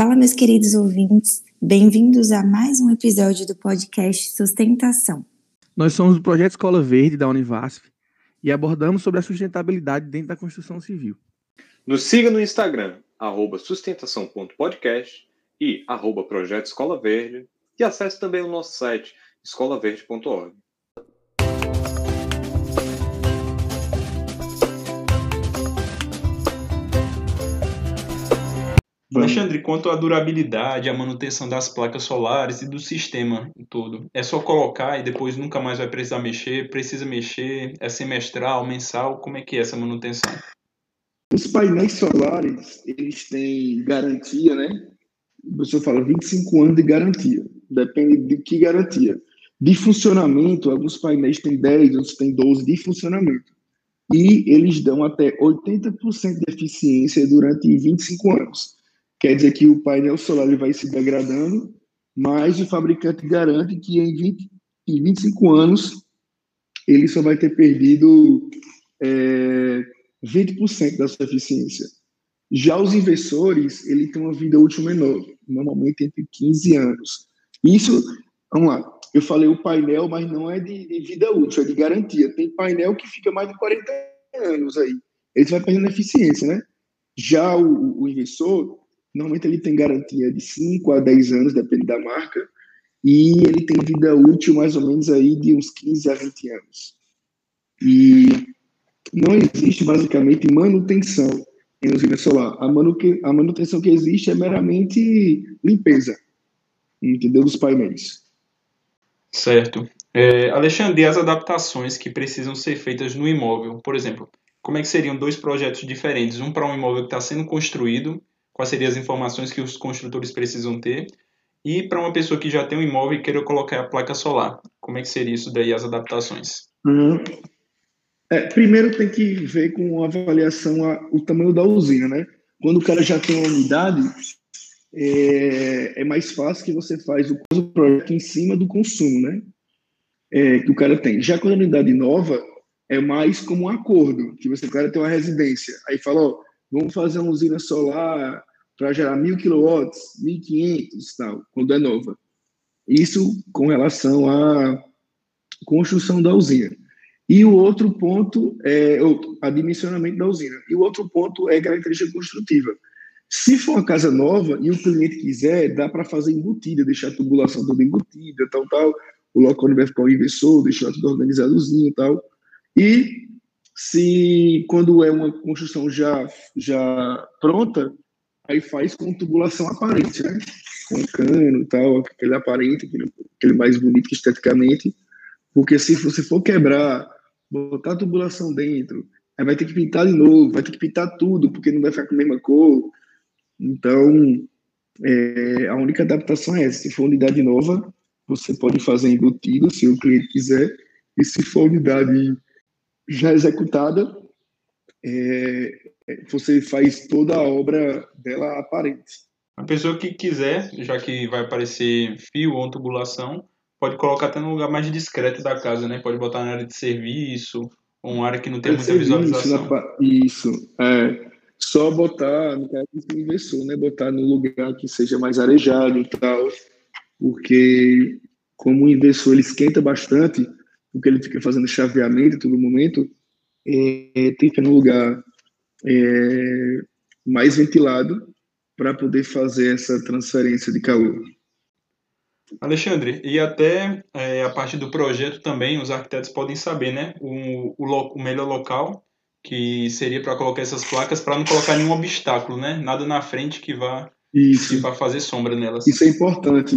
Fala, meus queridos ouvintes, bem-vindos a mais um episódio do podcast Sustentação. Nós somos o Projeto Escola Verde da Univasf e abordamos sobre a sustentabilidade dentro da construção civil. Nos siga no Instagram, arroba sustentação.podcast e arroba Projeto Escola Verde e acesse também o nosso site escolaverde.org. Alexandre, quanto à durabilidade, à manutenção das placas solares e do sistema em todo, é só colocar e depois nunca mais vai precisar mexer? Precisa mexer? É semestral, mensal? Como é que é essa manutenção? Os painéis solares, eles têm garantia, né? O professor fala 25 anos de garantia. Depende de que garantia. De funcionamento, alguns painéis têm 10, outros têm 12 de funcionamento. E eles dão até 80% de eficiência durante 25 anos. Quer dizer que o painel solar ele vai se degradando, mas o fabricante garante que em, 20, em 25 anos ele só vai ter perdido é, 20% da sua eficiência. Já os inversores, ele tem uma vida útil menor, normalmente entre 15 anos. Isso, vamos lá, eu falei o painel, mas não é de, de vida útil, é de garantia. Tem painel que fica mais de 40 anos aí. Ele vai perdendo eficiência, né? Já o, o inversor, Normalmente ele tem garantia de 5 a 10 anos, depende da marca, e ele tem vida útil mais ou menos aí de uns 15 a 20 anos. E não existe basicamente manutenção em usina solar. A, manu a manutenção que existe é meramente limpeza, entendeu? Dos painéis. Certo. É, Alexandre, as adaptações que precisam ser feitas no imóvel, por exemplo, como é que seriam dois projetos diferentes? Um para um imóvel que está sendo construído quais seriam as informações que os construtores precisam ter. E para uma pessoa que já tem um imóvel e queira colocar a placa solar, como é que seria isso daí, as adaptações? Uhum. É, primeiro tem que ver com a avaliação a, o tamanho da usina, né? Quando o cara já tem uma unidade, é, é mais fácil que você faz o projeto em cima do consumo, né? É, que o cara tem. Já quando a unidade nova, é mais como um acordo, que você, o cara tem uma residência. Aí fala, ó, vamos fazer uma usina solar para gerar mil quilowatts, 1.500 tal, quando é nova. Isso com relação à construção da usina. E o outro ponto é o adimensionamento da usina. E o outro ponto é característica construtiva. Se for uma casa nova e o cliente quiser, dá para fazer embutida, deixar a tubulação toda embutida, tal, tal. O local onde vai ficar o inversor, deixar tudo organizadozinho e tal. E se quando é uma construção já, já pronta, aí faz com tubulação aparente, né? Com cano e tal, aquele aparente, aquele, aquele mais bonito esteticamente. Porque se você for quebrar, botar tubulação dentro, aí vai ter que pintar de novo, vai ter que pintar tudo, porque não vai ficar com a mesma cor. Então, é, a única adaptação é essa. Se for unidade nova, você pode fazer embutido, se o cliente quiser. E se for unidade já executada, é, você faz toda a obra dela aparente. A pessoa que quiser, já que vai aparecer fio ou tubulação, pode colocar até no lugar mais discreto da casa, né? Pode botar na área de serviço, ou uma área que não tem muita visualização. Isso, é. Só botar, no caso do inversor, né? Botar no lugar que seja mais arejado e tal, porque como o inversor ele esquenta bastante, porque ele fica fazendo chaveamento todo momento, é, tem que ir lugar é, mais ventilado para poder fazer essa transferência de calor. Alexandre, e até é, a parte do projeto também, os arquitetos podem saber, né? O, o, o melhor local que seria para colocar essas placas para não colocar nenhum obstáculo, né? Nada na frente que vá, Isso. que vá fazer sombra nelas. Isso é importante.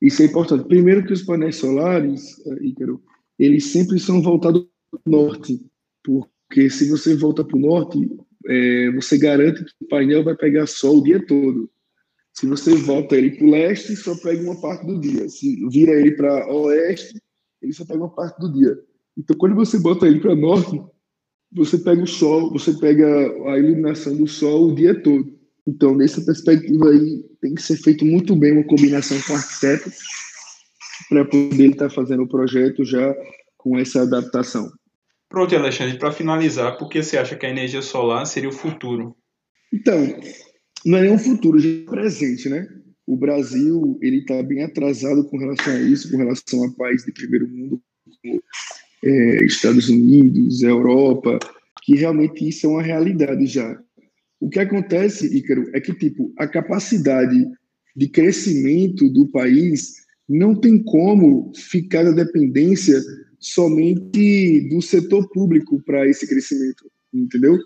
Isso é importante. Primeiro que os painéis solares, é, Ícaro, eles sempre são voltados para o norte, porque se você volta para o norte, é, você garante que o painel vai pegar sol o dia todo. Se você volta ele para o leste, só pega uma parte do dia. Se vira ele para oeste, ele só pega uma parte do dia. Então, quando você bota ele para norte, você pega o sol, você pega a iluminação do sol o dia todo. Então, nessa perspectiva aí, tem que ser feito muito bem uma combinação com o arquiteto para poder estar fazendo o projeto já com essa adaptação. Pronto, Alexandre, para finalizar, por que você acha que a energia solar seria o futuro? Então, não é nem um futuro, já é presente, né? O Brasil ele está bem atrasado com relação a isso, com relação a países de primeiro mundo, como é, Estados Unidos, Europa, que realmente isso é uma realidade já. O que acontece, Ícaro, é que tipo a capacidade de crescimento do país não tem como ficar na dependência somente do setor público para esse crescimento, entendeu?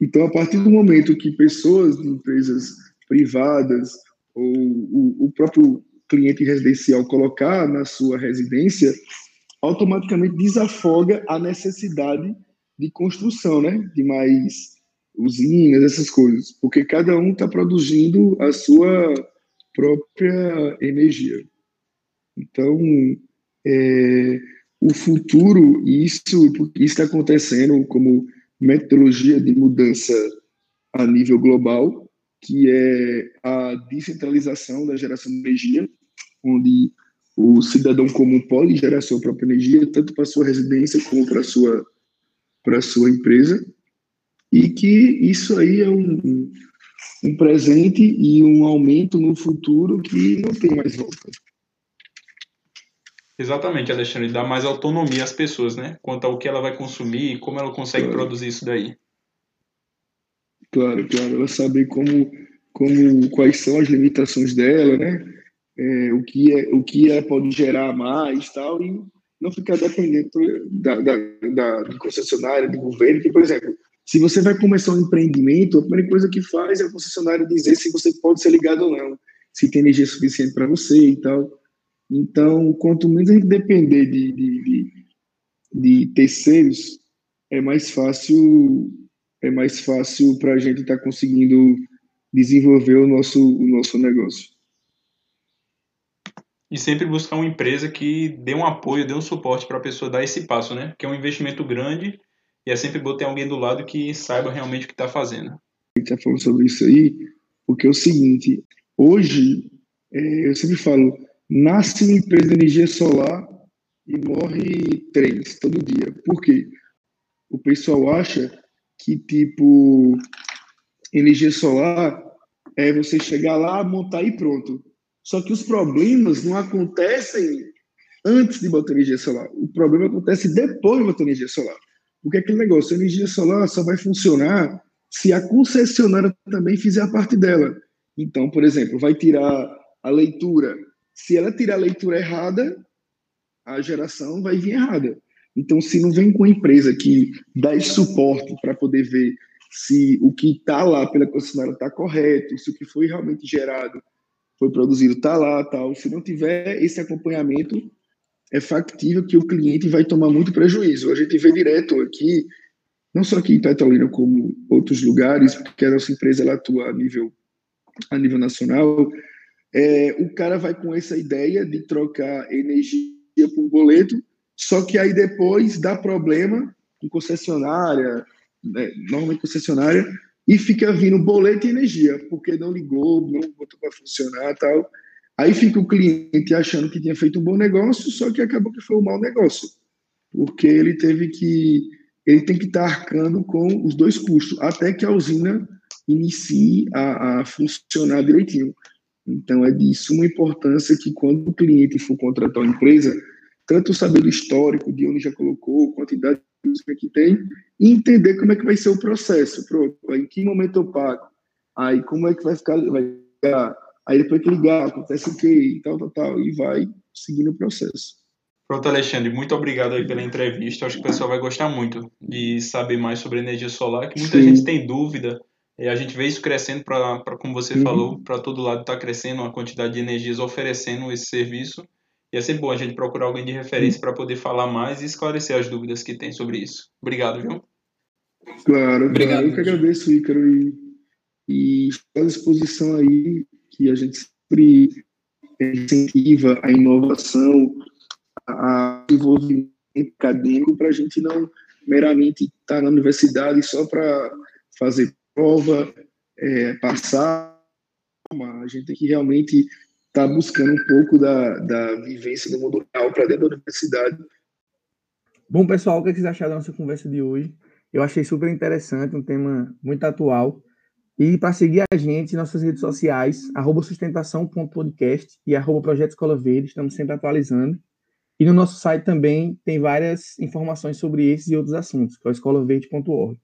Então, a partir do momento que pessoas de empresas privadas ou o, o próprio cliente residencial colocar na sua residência, automaticamente desafoga a necessidade de construção, né? De mais usinas, essas coisas, porque cada um está produzindo a sua própria energia. Então, é, o futuro, isso está acontecendo como metodologia de mudança a nível global, que é a descentralização da geração de energia, onde o cidadão comum pode gerar sua própria energia, tanto para sua residência como para sua para sua empresa, e que isso aí é um, um presente e um aumento no futuro que não tem mais volta. Exatamente, Alexandre, dá mais autonomia às pessoas, né? Quanto ao que ela vai consumir e como ela consegue claro. produzir isso daí. Claro, claro, ela saber como, como quais são as limitações dela, né? É, o que é, o que ela pode gerar mais, tal, e não ficar dependendo da, da, da do concessionário, do governo. Que, por exemplo, se você vai começar um empreendimento, a primeira coisa que faz é o concessionário dizer se você pode ser ligado ou não, se tem energia suficiente para você e tal. Então, quanto menos a gente depender de, de, de, de terceiros, é mais fácil é mais fácil para a gente estar tá conseguindo desenvolver o nosso, o nosso negócio. E sempre buscar uma empresa que dê um apoio, dê um suporte para a pessoa dar esse passo, né? Que é um investimento grande e é sempre bom ter alguém do lado que saiba realmente o que está fazendo. A gente está falando sobre isso aí, porque é o seguinte: hoje, é, eu sempre falo, nasce uma empresa de energia solar e morre três todo dia. Por quê? O pessoal acha que, tipo, energia solar é você chegar lá, montar e pronto. Só que os problemas não acontecem antes de botar energia solar. O problema acontece depois de botar energia solar. Porque aquele negócio, a energia solar só vai funcionar se a concessionária também fizer a parte dela. Então, por exemplo, vai tirar a leitura se ela tirar a leitura errada, a geração vai vir errada. Então, se não vem com a empresa que dá esse suporte para poder ver se o que está lá pela concessionária está correto, se o que foi realmente gerado, foi produzido, está lá, tal. Se não tiver esse acompanhamento, é factível que o cliente vai tomar muito prejuízo. A gente vê direto aqui, não só aqui em Petrolina, como outros lugares, porque a nossa empresa ela atua a nível, a nível nacional, é, o cara vai com essa ideia de trocar energia por boleto, só que aí depois dá problema com concessionária, né, normalmente concessionária, e fica vindo boleto e energia, porque não ligou, não botou para funcionar tal. Aí fica o cliente achando que tinha feito um bom negócio, só que acabou que foi um mau negócio, porque ele teve que ele tem que estar arcando com os dois custos, até que a usina inicie a, a funcionar direitinho. Então, é de suma importância que quando o cliente for contratar uma empresa, tanto saber do histórico, de onde já colocou, quantidade de música que tem, e entender como é que vai ser o processo. Pronto, em que momento eu pago? Aí, como é que vai ficar? Vai? Aí, depois que ligar, acontece o quê? E tal, tal, tal. E vai seguindo o processo. Pronto, Alexandre, muito obrigado aí pela entrevista. Acho que o pessoal vai gostar muito de saber mais sobre energia solar, que muita Sim. gente tem dúvida e a gente vê isso crescendo para, como você uhum. falou, para todo lado está crescendo a quantidade de energias oferecendo esse serviço. E é sempre bom a gente procurar alguém de referência uhum. para poder falar mais e esclarecer as dúvidas que tem sobre isso. Obrigado, viu? Claro, Obrigado, eu que agradeço, Ícaro, e, e à disposição aí que a gente sempre incentiva a inovação, a desenvolvimento acadêmico, para a gente não meramente estar tá na universidade só para fazer prova, é, passar, a gente tem que realmente estar tá buscando um pouco da, da vivência do mundo real para dentro da universidade. Bom, pessoal, o que vocês acharam da nossa conversa de hoje? Eu achei super interessante, um tema muito atual. E para seguir a gente nossas redes sociais, arroba sustentação.podcast e arroba Projeto Escola Verde, estamos sempre atualizando. E no nosso site também tem várias informações sobre esses e outros assuntos, que é o escolaverde.org.